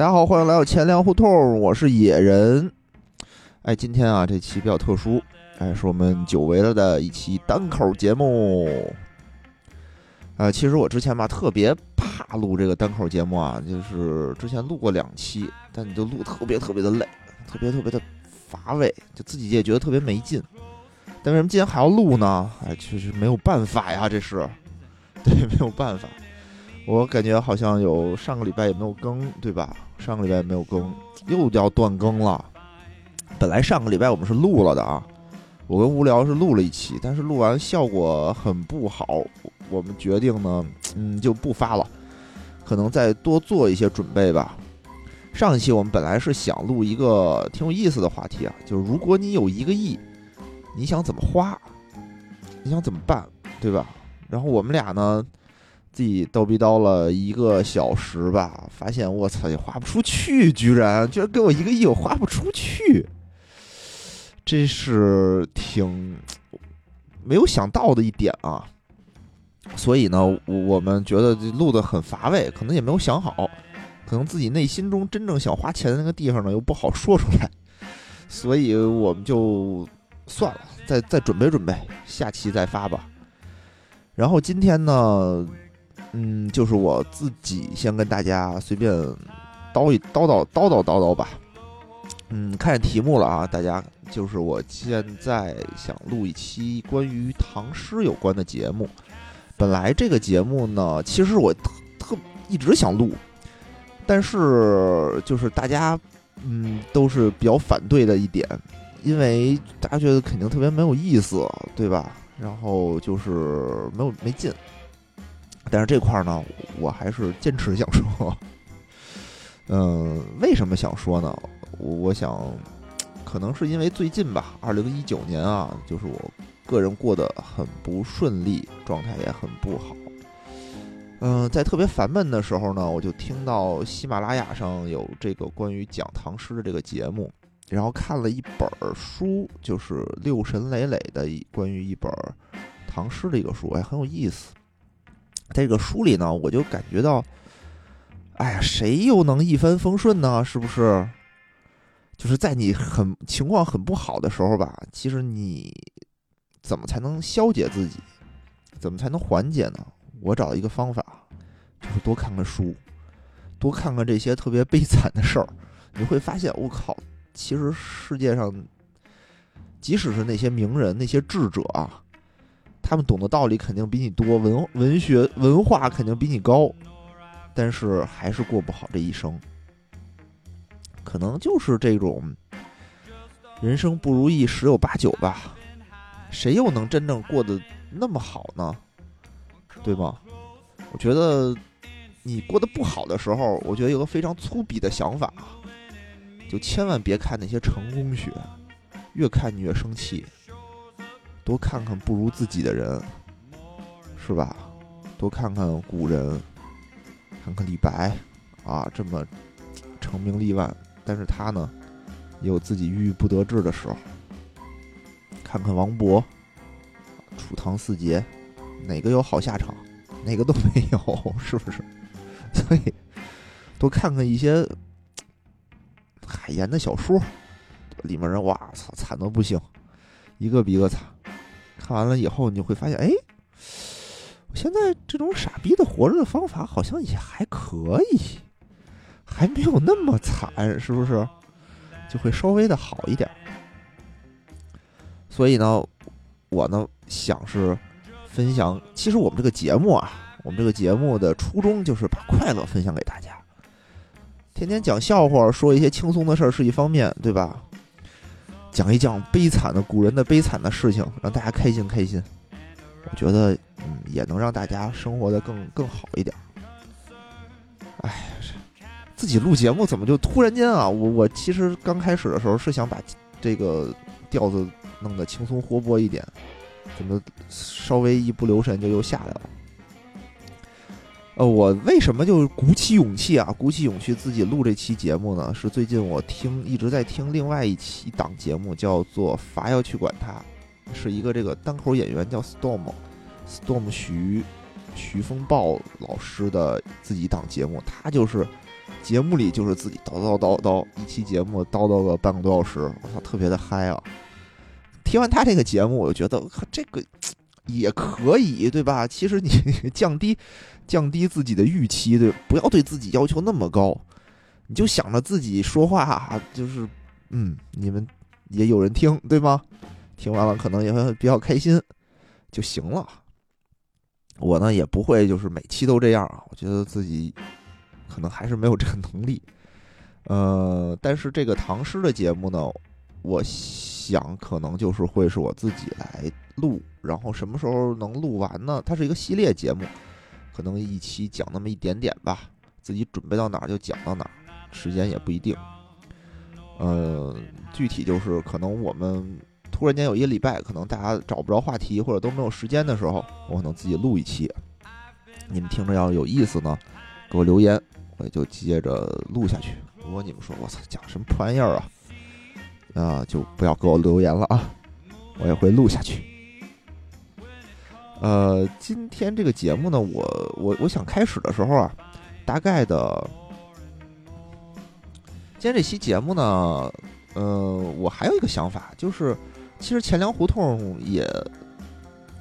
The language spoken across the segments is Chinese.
大家好，欢迎来到钱粮胡同，我是野人。哎，今天啊，这期比较特殊，哎，是我们久违了的一期单口节目。呃，其实我之前吧，特别怕录这个单口节目啊，就是之前录过两期，但你就录特别特别的累，特别特别的乏味，就自己也觉得特别没劲。但为什么今天还要录呢？哎，确实没有办法呀，这是，对，没有办法。我感觉好像有上个礼拜也没有更，对吧？上个礼拜没有更，又要断更了。本来上个礼拜我们是录了的啊，我跟无聊是录了一期，但是录完效果很不好，我们决定呢，嗯，就不发了，可能再多做一些准备吧。上一期我们本来是想录一个挺有意思的话题啊，就是如果你有一个亿，你想怎么花？你想怎么办？对吧？然后我们俩呢？自己叨逼叨了一个小时吧，发现我操也花不出去，居然居然给我一个亿，我花不出去，这是挺没有想到的一点啊。所以呢，我们觉得录的很乏味，可能也没有想好，可能自己内心中真正想花钱的那个地方呢又不好说出来，所以我们就算了，再再准备准备，下期再发吧。然后今天呢？嗯，就是我自己先跟大家随便叨一叨叨叨叨叨叨吧。嗯，看见题目了啊，大家就是我现在想录一期关于唐诗有关的节目。本来这个节目呢，其实我特特一直想录，但是就是大家嗯都是比较反对的一点，因为大家觉得肯定特别没有意思，对吧？然后就是没有没劲。但是这块儿呢，我还是坚持想说，嗯，为什么想说呢？我想，可能是因为最近吧，二零一九年啊，就是我个人过得很不顺利，状态也很不好。嗯，在特别烦闷的时候呢，我就听到喜马拉雅上有这个关于讲唐诗的这个节目，然后看了一本书，就是六神磊磊的关于一本唐诗的一个书，哎，很有意思。在这个书里呢，我就感觉到，哎呀，谁又能一帆风顺呢？是不是？就是在你很情况很不好的时候吧，其实你怎么才能消解自己？怎么才能缓解呢？我找一个方法，就是多看看书，多看看这些特别悲惨的事儿，你会发现，我靠，其实世界上，即使是那些名人、那些智者啊。他们懂的道理肯定比你多，文文学文化肯定比你高，但是还是过不好这一生。可能就是这种人生不如意十有八九吧，谁又能真正过得那么好呢？对吗？我觉得你过得不好的时候，我觉得有个非常粗鄙的想法，就千万别看那些成功学，越看你越生气。多看看不如自己的人，是吧？多看看古人，看看李白，啊，这么成名立万，但是他呢，也有自己郁郁不得志的时候。看看王勃，楚唐四杰，哪个有好下场？哪个都 没有，是不是？所以多看看一些海岩的小说，里面人哇操，惨的不行，一个比一个惨。看完了以后，你就会发现，哎，我现在这种傻逼的活着的方法好像也还可以，还没有那么惨，是不是？就会稍微的好一点。所以呢，我呢想是分享，其实我们这个节目啊，我们这个节目的初衷就是把快乐分享给大家。天天讲笑话，说一些轻松的事儿是一方面，对吧？讲一讲悲惨的古人的悲惨的事情，让大家开心开心。我觉得，嗯，也能让大家生活的更更好一点。哎，自己录节目怎么就突然间啊？我我其实刚开始的时候是想把这个调子弄得轻松活泼一点，怎么稍微一不留神就又下来了。呃，我为什么就鼓起勇气啊？鼓起勇气自己录这期节目呢？是最近我听一直在听另外一期档节目，叫做《伐要去管他》，是一个这个单口演员叫 Storm，Storm 徐徐风暴老师的自己档节目。他就是节目里就是自己叨叨叨叨，一期节目叨叨个半个多小时，我操，特别的嗨啊！听完他这个节目，我就觉得这个也可以，对吧？其实你 降低降低自己的预期，对，不要对自己要求那么高，你就想着自己说话就是嗯，你们也有人听，对吗？听完了可能也会比较开心就行了。我呢也不会就是每期都这样啊，我觉得自己可能还是没有这个能力。呃，但是这个唐诗的节目呢，我想可能就是会是我自己来录，然后什么时候能录完呢？它是一个系列节目，可能一期讲那么一点点吧，自己准备到哪儿就讲到哪儿，时间也不一定。呃，具体就是可能我们。突然间有一个礼拜，可能大家找不着话题或者都没有时间的时候，我可能自己录一期。你们听着要有意思呢，给我留言，我就接着录下去。如果你们说我操讲什么破玩意儿啊，啊就不要给我留言了啊，我也会录下去。呃，今天这个节目呢，我我我想开始的时候啊，大概的，今天这期节目呢，呃，我还有一个想法就是。其实钱粮胡同也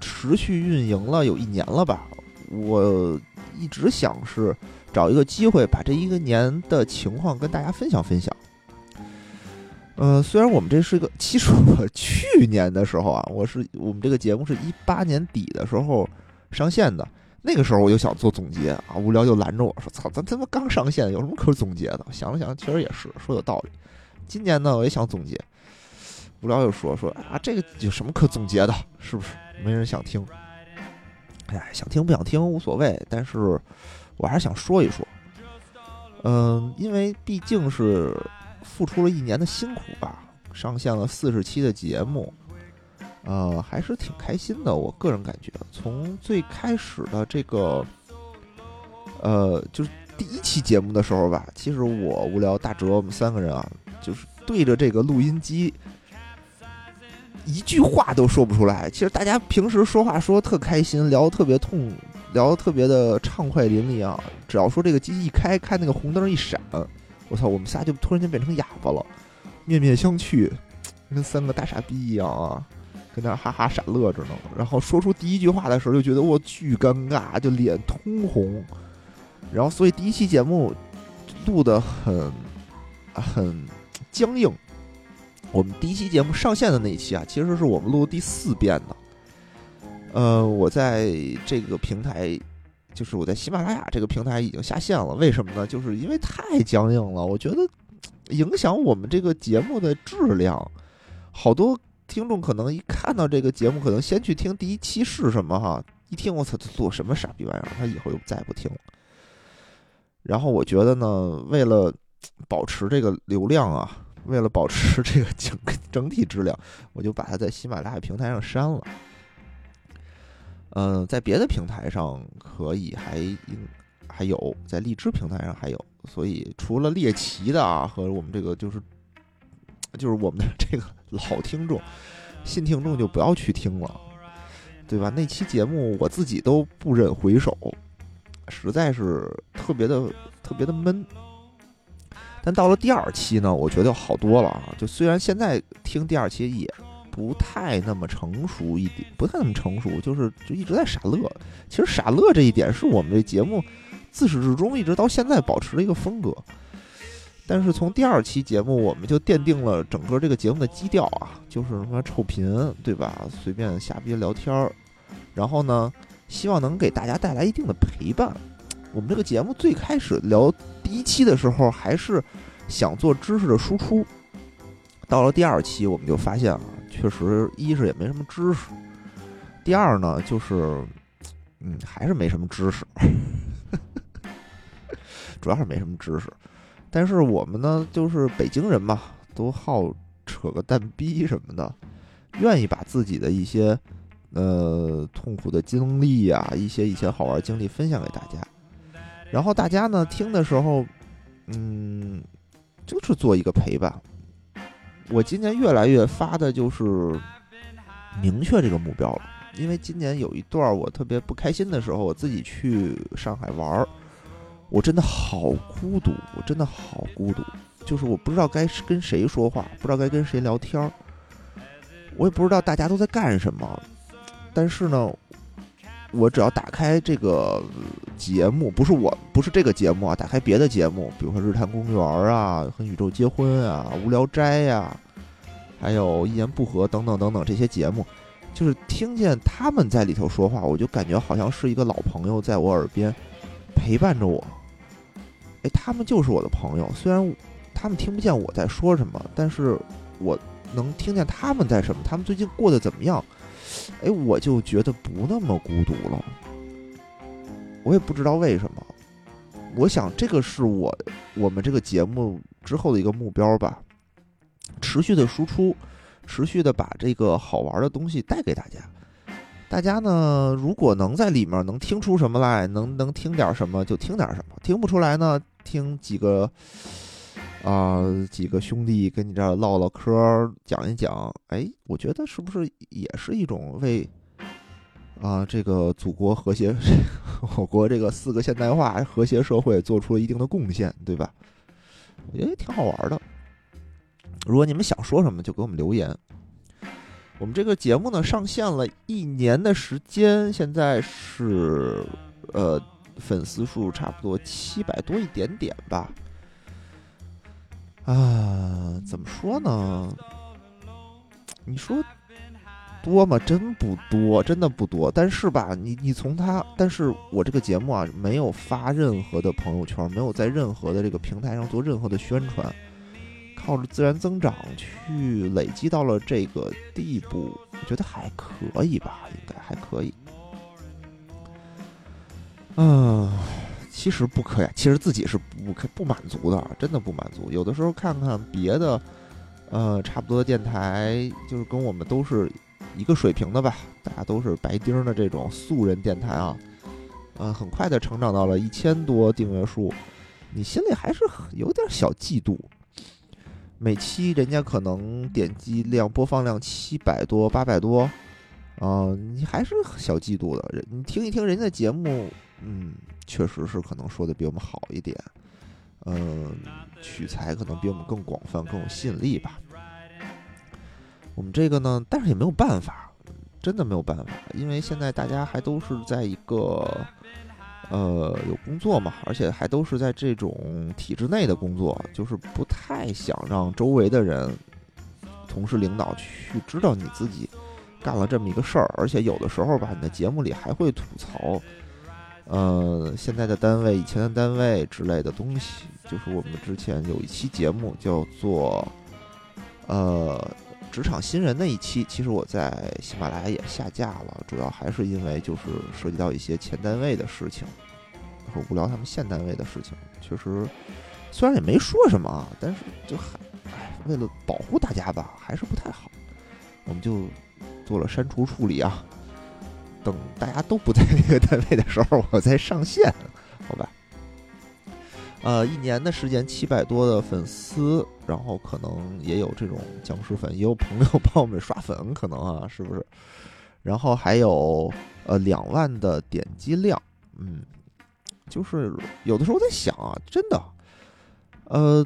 持续运营了有一年了吧？我一直想是找一个机会把这一个年的情况跟大家分享分享。呃，虽然我们这是一个，其实我 去年的时候啊，我是我们这个节目是一八年底的时候上线的，那个时候我就想做总结啊，无聊就拦着我说：“操，咱他妈刚上线，有什么可总结的？”想了想，确实也是说有道理。今年呢，我也想总结。无聊又说说啊，这个有什么可总结的？是不是没人想听？哎，想听不想听无所谓，但是我还是想说一说。嗯，因为毕竟是付出了一年的辛苦吧，上线了四十期的节目，呃，还是挺开心的。我个人感觉，从最开始的这个，呃，就是第一期节目的时候吧，其实我无聊大哲我们三个人啊，就是对着这个录音机。一句话都说不出来。其实大家平时说话说特开心，聊得特别痛，聊得特别的畅快淋漓啊。只要说这个机器一开，看那个红灯一闪，我操，我们仨就突然间变成哑巴了，面面相觑，跟三个大傻逼一样啊，跟那哈哈傻乐着呢。然后说出第一句话的时候，就觉得我巨尴尬，就脸通红。然后所以第一期节目录的很很僵硬。我们第一期节目上线的那一期啊，其实是我们录第四遍的。呃，我在这个平台，就是我在喜马拉雅这个平台已经下线了。为什么呢？就是因为太僵硬了，我觉得影响我们这个节目的质量。好多听众可能一看到这个节目，可能先去听第一期是什么哈，一听我操，做什么傻逼玩意儿，他以后就再也不听了。然后我觉得呢，为了保持这个流量啊。为了保持这个 整整体质量，我就把它在喜马拉雅平台上删了。嗯，在别的平台上可以还应还有，在荔枝平台上还有，所以除了猎奇的啊和我们这个就是就是我们的这个老听众、新听众就不要去听了，对吧？那期节目我自己都不忍回首，实在是特别的特别的闷。但到了第二期呢，我觉得好多了啊！就虽然现在听第二期也不太那么成熟一点，不太那么成熟，就是就一直在傻乐。其实傻乐这一点是我们这节目自始至终一直到现在保持的一个风格。但是从第二期节目，我们就奠定了整个这个节目的基调啊，就是什么臭贫，对吧？随便瞎逼聊天儿，然后呢，希望能给大家带来一定的陪伴。我们这个节目最开始聊第一期的时候，还是想做知识的输出。到了第二期，我们就发现了，确实一是也没什么知识，第二呢就是，嗯，还是没什么知识，主要是没什么知识。但是我们呢，就是北京人嘛，都好扯个蛋逼什么的，愿意把自己的一些呃痛苦的经历呀，一些以前好玩经历分享给大家。然后大家呢听的时候，嗯，就是做一个陪伴。我今年越来越发的就是明确这个目标了，因为今年有一段我特别不开心的时候，我自己去上海玩儿，我真的好孤独，我真的好孤独，就是我不知道该跟谁说话，不知道该跟谁聊天儿，我也不知道大家都在干什么。但是呢，我只要打开这个节目，不是我，不是这个节目啊，打开别的节目，比如说《日坛公园》啊，《和宇宙结婚》啊，《无聊斋》呀，还有一言不合等等等等这些节目，就是听见他们在里头说话，我就感觉好像是一个老朋友在我耳边陪伴着我。哎，他们就是我的朋友，虽然他们听不见我在说什么，但是我能听见他们在什么，他们最近过得怎么样？哎，我就觉得不那么孤独了。我也不知道为什么，我想这个是我我们这个节目之后的一个目标吧，持续的输出，持续的把这个好玩的东西带给大家。大家呢，如果能在里面能听出什么来，能能听点什么就听点什么，听不出来呢，听几个啊几个兄弟跟你这儿唠唠嗑，讲一讲，哎，我觉得是不是也是一种为啊这个祖国和谐，我国这个四个现代化和谐社会做出了一定的贡献，对吧？也挺好玩的。如果你们想说什么，就给我们留言。我们这个节目呢，上线了一年的时间，现在是呃粉丝数差不多七百多一点点吧。啊，怎么说呢？你说多吗？真不多，真的不多。但是吧，你你从他，但是我这个节目啊，没有发任何的朋友圈，没有在任何的这个平台上做任何的宣传。靠着自然增长去累积到了这个地步，我觉得还可以吧，应该还可以。嗯，其实不可呀，其实自己是不可不满足的，真的不满足。有的时候看看别的，呃，差不多的电台，就是跟我们都是一个水平的吧，大家都是白丁的这种素人电台啊，呃，很快的成长到了一千多订阅数，你心里还是有点小嫉妒。每期人家可能点击量、播放量七百多、八百多，啊，你还是小嫉妒的。人你听一听人家节目，嗯，确实是可能说的比我们好一点，嗯，取材可能比我们更广泛、更有吸引力吧。我们这个呢，但是也没有办法，真的没有办法，因为现在大家还都是在一个。呃，有工作嘛，而且还都是在这种体制内的工作，就是不太想让周围的人、同事、领导去知道你自己干了这么一个事儿。而且有的时候吧，你的节目里还会吐槽，呃，现在的单位、以前的单位之类的东西。就是我们之前有一期节目叫做呃职场新人那一期，其实我在喜马拉雅也下架了，主要还是因为就是涉及到一些前单位的事情。和无聊他们现单位的事情，确实虽然也没说什么啊，但是就还哎，为了保护大家吧，还是不太好。我们就做了删除处理啊，等大家都不在那个单位的时候，我再上线，好吧？呃，一年的时间，七百多的粉丝，然后可能也有这种僵尸粉，也有朋友帮我们刷粉，可能啊，是不是？然后还有呃两万的点击量，嗯。就是有的时候在想啊，真的，呃，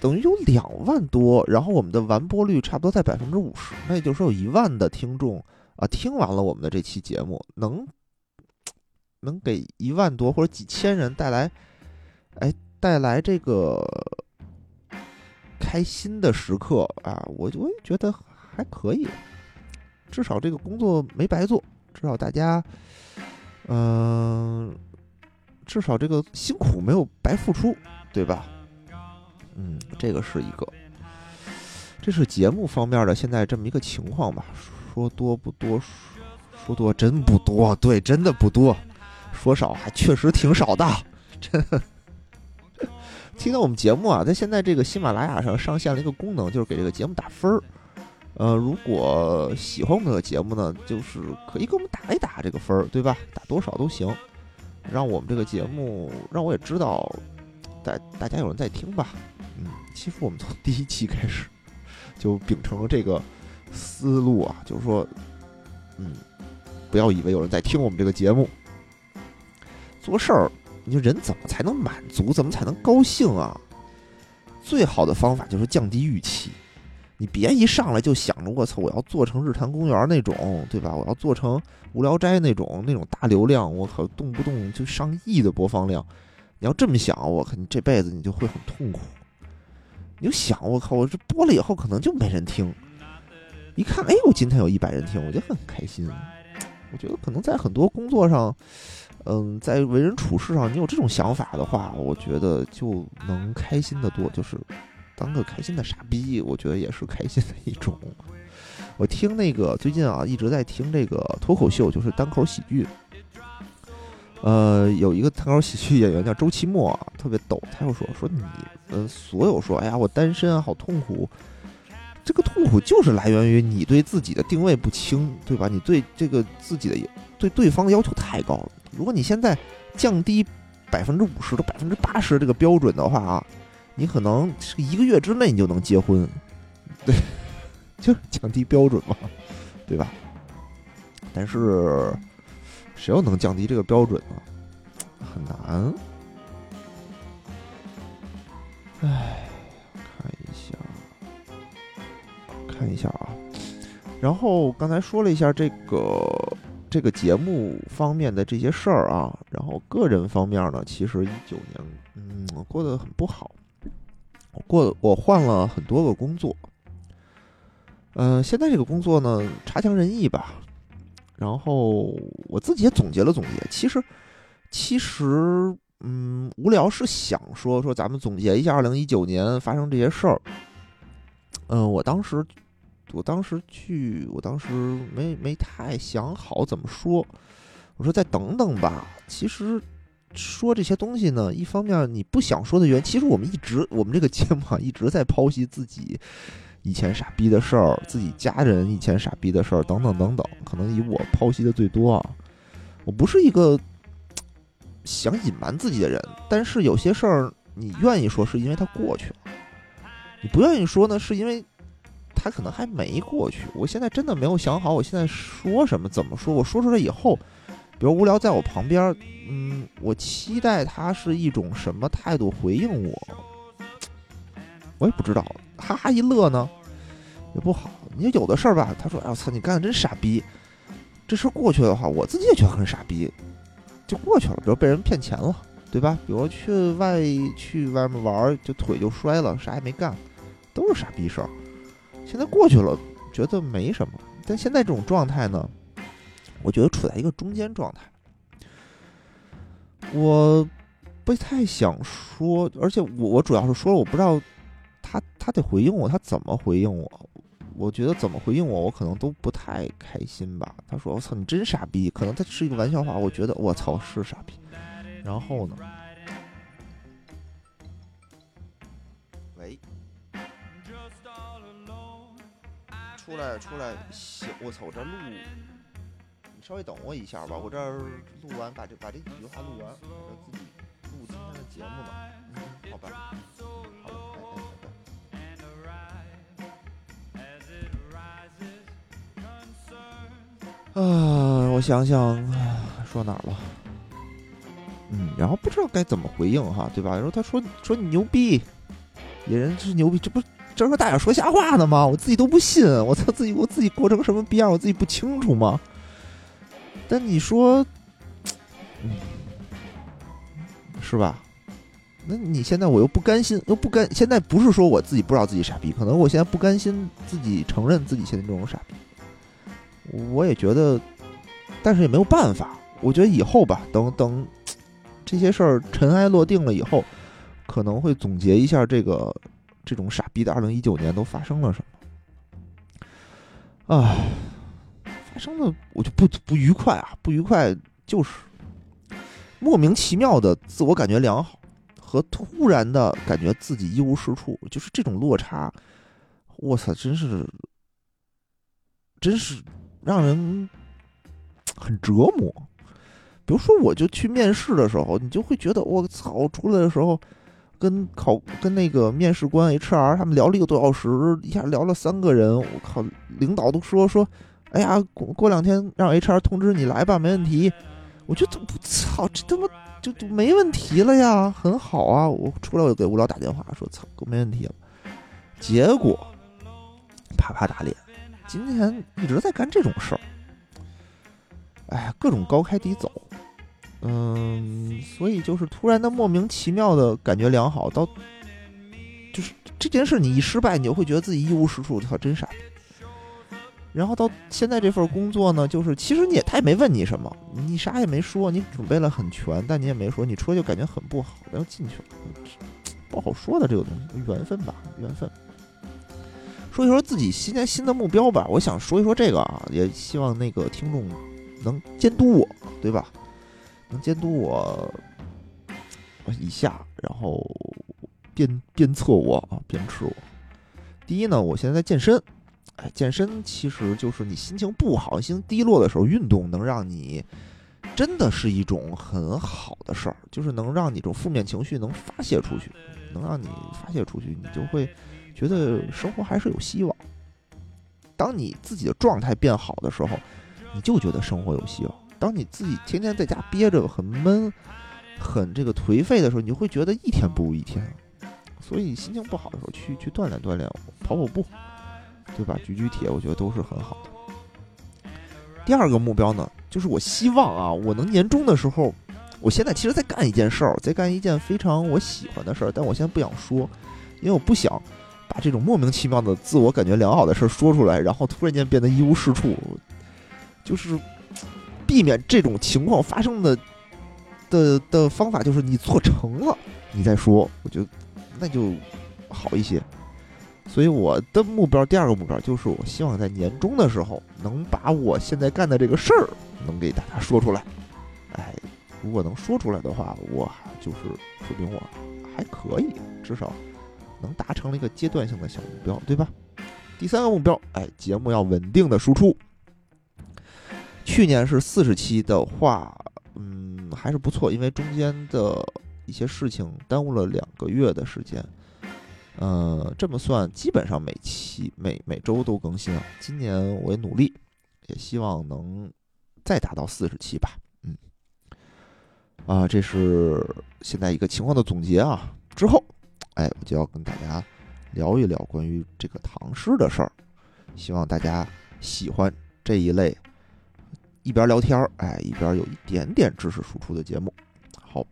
等于有两万多，然后我们的完播率差不多在百分之五十，那也就是说有一万的听众啊，听完了我们的这期节目，能能给一万多或者几千人带来，哎，带来这个开心的时刻啊，我我也觉得还可以，至少这个工作没白做，至少大家，嗯。至少这个辛苦没有白付出，对吧？嗯，这个是一个，这是节目方面的现在这么一个情况吧。说多不多，说多真不多，对，真的不多。说少还确实挺少的，真。听到我们节目啊，在现在这个喜马拉雅上上线了一个功能，就是给这个节目打分儿。呃，如果喜欢我们的节目呢，就是可以给我们打一打这个分儿，对吧？打多少都行。让我们这个节目，让我也知道，大大家有人在听吧。嗯，其实我们从第一期开始就秉承了这个思路啊，就是说，嗯，不要以为有人在听我们这个节目，做事儿你说人怎么才能满足？怎么才能高兴啊？最好的方法就是降低预期。你别一上来就想着我操，我要做成日坛公园那种，对吧？我要做成无聊斋那种那种大流量，我靠，动不动就上亿的播放量。你要这么想，我靠，你这辈子你就会很痛苦。你就想，我靠，我这播了以后可能就没人听。一看，哎，我今天有一百人听，我就很开心。我觉得可能在很多工作上，嗯，在为人处事上，你有这种想法的话，我觉得就能开心的多，就是。当个开心的傻逼，我觉得也是开心的一种。我听那个最近啊，一直在听这个脱口秀，就是单口喜剧。呃，有一个单口喜剧演员叫周奇墨，特别逗。他又说说你，呃，所有说，哎呀，我单身啊，好痛苦。这个痛苦就是来源于你对自己的定位不清，对吧？你对这个自己的对对方的要求太高了。如果你现在降低百分之五十到百分之八十这个标准的话啊。你可能是一个月之内你就能结婚，对，就降低标准嘛，对吧？但是谁又能降低这个标准呢？很难。哎，看一下啊。然后刚才说了一下这个这个节目方面的这些事儿啊，然后个人方面呢，其实一九年嗯过得很不好。我过我换了很多个工作，嗯，现在这个工作呢差强人意吧。然后我自己也总结了总结，其实其实嗯，无聊是想说说咱们总结一下二零一九年发生这些事儿。嗯，我当时我当时去，我当时没没太想好怎么说，我说再等等吧。其实。说这些东西呢，一方面你不想说的原因，其实我们一直我们这个节目啊一直在剖析自己以前傻逼的事儿，自己家人以前傻逼的事儿等等等等。可能以我剖析的最多啊。我不是一个想隐瞒自己的人，但是有些事儿你愿意说，是因为它过去了；你不愿意说呢，是因为他可能还没过去。我现在真的没有想好，我现在说什么，怎么说？我说出来以后。比如无聊在我旁边，嗯，我期待他是一种什么态度回应我，我也不知道。哈哈一乐呢，也不好。你有的事儿吧，他说：“哎我操，你干的真傻逼。”这事儿过去的话，我自己也觉得很傻逼，就过去了。比如被人骗钱了，对吧？比如去外去外面玩，就腿就摔了，啥也没干，都是傻逼事儿。现在过去了，觉得没什么。但现在这种状态呢？我觉得处在一个中间状态，我不太想说，而且我我主要是说了，我不知道他他得回应我，他怎么回应我？我觉得怎么回应我，我可能都不太开心吧。他说：“我操，你真傻逼！”可能他是一个玩笑话，我觉得我操是傻逼。然后呢？喂，出来出来，行我操，我这录。你稍微等我一下吧，我这录完，把这把这几句话录完，我这自己录今天的节目呢。嗯，好吧，好了，拜拜。啊，我想想，说哪儿了？嗯，然后不知道该怎么回应哈，对吧？然后他说说你牛逼，野人是牛逼，这不这和大眼说瞎话呢吗？我自己都不信，我操自己，我自己过成什么逼样，我自己不清楚吗？但你说，嗯，是吧？那你现在我又不甘心，又不甘。现在不是说我自己不知道自己傻逼，可能我现在不甘心自己承认自己现在这种傻逼。我也觉得，但是也没有办法。我觉得以后吧，等等这些事儿尘埃落定了以后，可能会总结一下这个这种傻逼的二零一九年都发生了什么。啊。发生的我就不不愉快啊，不愉快就是莫名其妙的自我感觉良好和突然的感觉自己一无是处，就是这种落差，我操，真是真是让人很折磨。比如说，我就去面试的时候，你就会觉得我操，出来的时候跟考跟那个面试官 HR 他们聊了一个多小时，一下聊了三个人，我靠，领导都说说。哎呀，过过两天让 HR 通知你来吧，没问题。我我觉得我操，这他妈就就没问题了呀，很好啊！我出来我就给无聊打电话说操，没问题了。结果啪啪打脸，今天一直在干这种事儿，哎，各种高开低走，嗯，所以就是突然的莫名其妙的感觉良好，到就是这件事你一失败，你就会觉得自己一无是处，操，真傻。然后到现在这份工作呢，就是其实你也他也没问你什么，你啥也没说，你准备了很全，但你也没说，你出来就感觉很不好，然后进去了，不好说的这个东西，缘分吧，缘分。说一说自己新年新的目标吧，我想说一说这个啊，也希望那个听众能监督我，对吧？能监督我一下，然后鞭鞭策我啊，鞭笞我。第一呢，我现在在健身。哎，健身其实就是你心情不好、心情低落的时候，运动能让你真的是一种很好的事儿，就是能让你这种负面情绪能发泄出去，能让你发泄出去，你就会觉得生活还是有希望。当你自己的状态变好的时候，你就觉得生活有希望。当你自己天天在家憋着很闷、很这个颓废的时候，你会觉得一天不如一天。所以心情不好的时候，去去锻炼锻炼，跑跑步。对吧？举举铁，我觉得都是很好的。第二个目标呢，就是我希望啊，我能年终的时候，我现在其实在干一件事儿，在干一件非常我喜欢的事儿，但我现在不想说，因为我不想把这种莫名其妙的自我感觉良好的事儿说出来，然后突然间变得一无是处。就是避免这种情况发生的的的方法，就是你做成了，你再说，我觉得那就好一些。所以我的目标，第二个目标就是，我希望在年终的时候，能把我现在干的这个事儿，能给大家说出来。哎，如果能说出来的话，我就是说明我还可以，至少能达成了一个阶段性的小目标，对吧？第三个目标，哎，节目要稳定的输出。去年是四十期的话，嗯，还是不错，因为中间的一些事情耽误了两个月的时间。呃，这么算，基本上每期每每周都更新了。今年我也努力，也希望能再达到四十期吧。嗯，啊，这是现在一个情况的总结啊。之后，哎，我就要跟大家聊一聊关于这个唐诗的事儿。希望大家喜欢这一类一边聊天儿，哎，一边有一点点知识输出的节目。好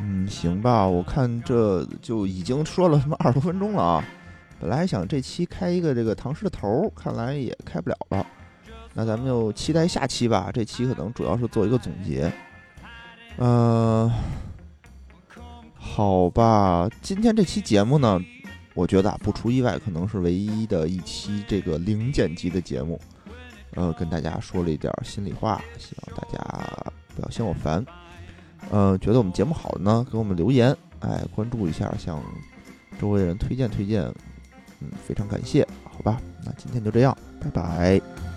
嗯，行吧，我看这就已经说了他妈二十多分钟了啊！本来想这期开一个这个唐诗的头，看来也开不了了。那咱们就期待下期吧。这期可能主要是做一个总结。嗯，好吧，今天这期节目呢，我觉得不出意外，可能是唯一的一期这个零剪辑的节目。呃，跟大家说了一点心里话，希望大家不要嫌我烦。呃，觉得我们节目好的呢，给我们留言，哎，关注一下，向周围人推荐推荐，嗯，非常感谢，好吧，那今天就这样，拜拜。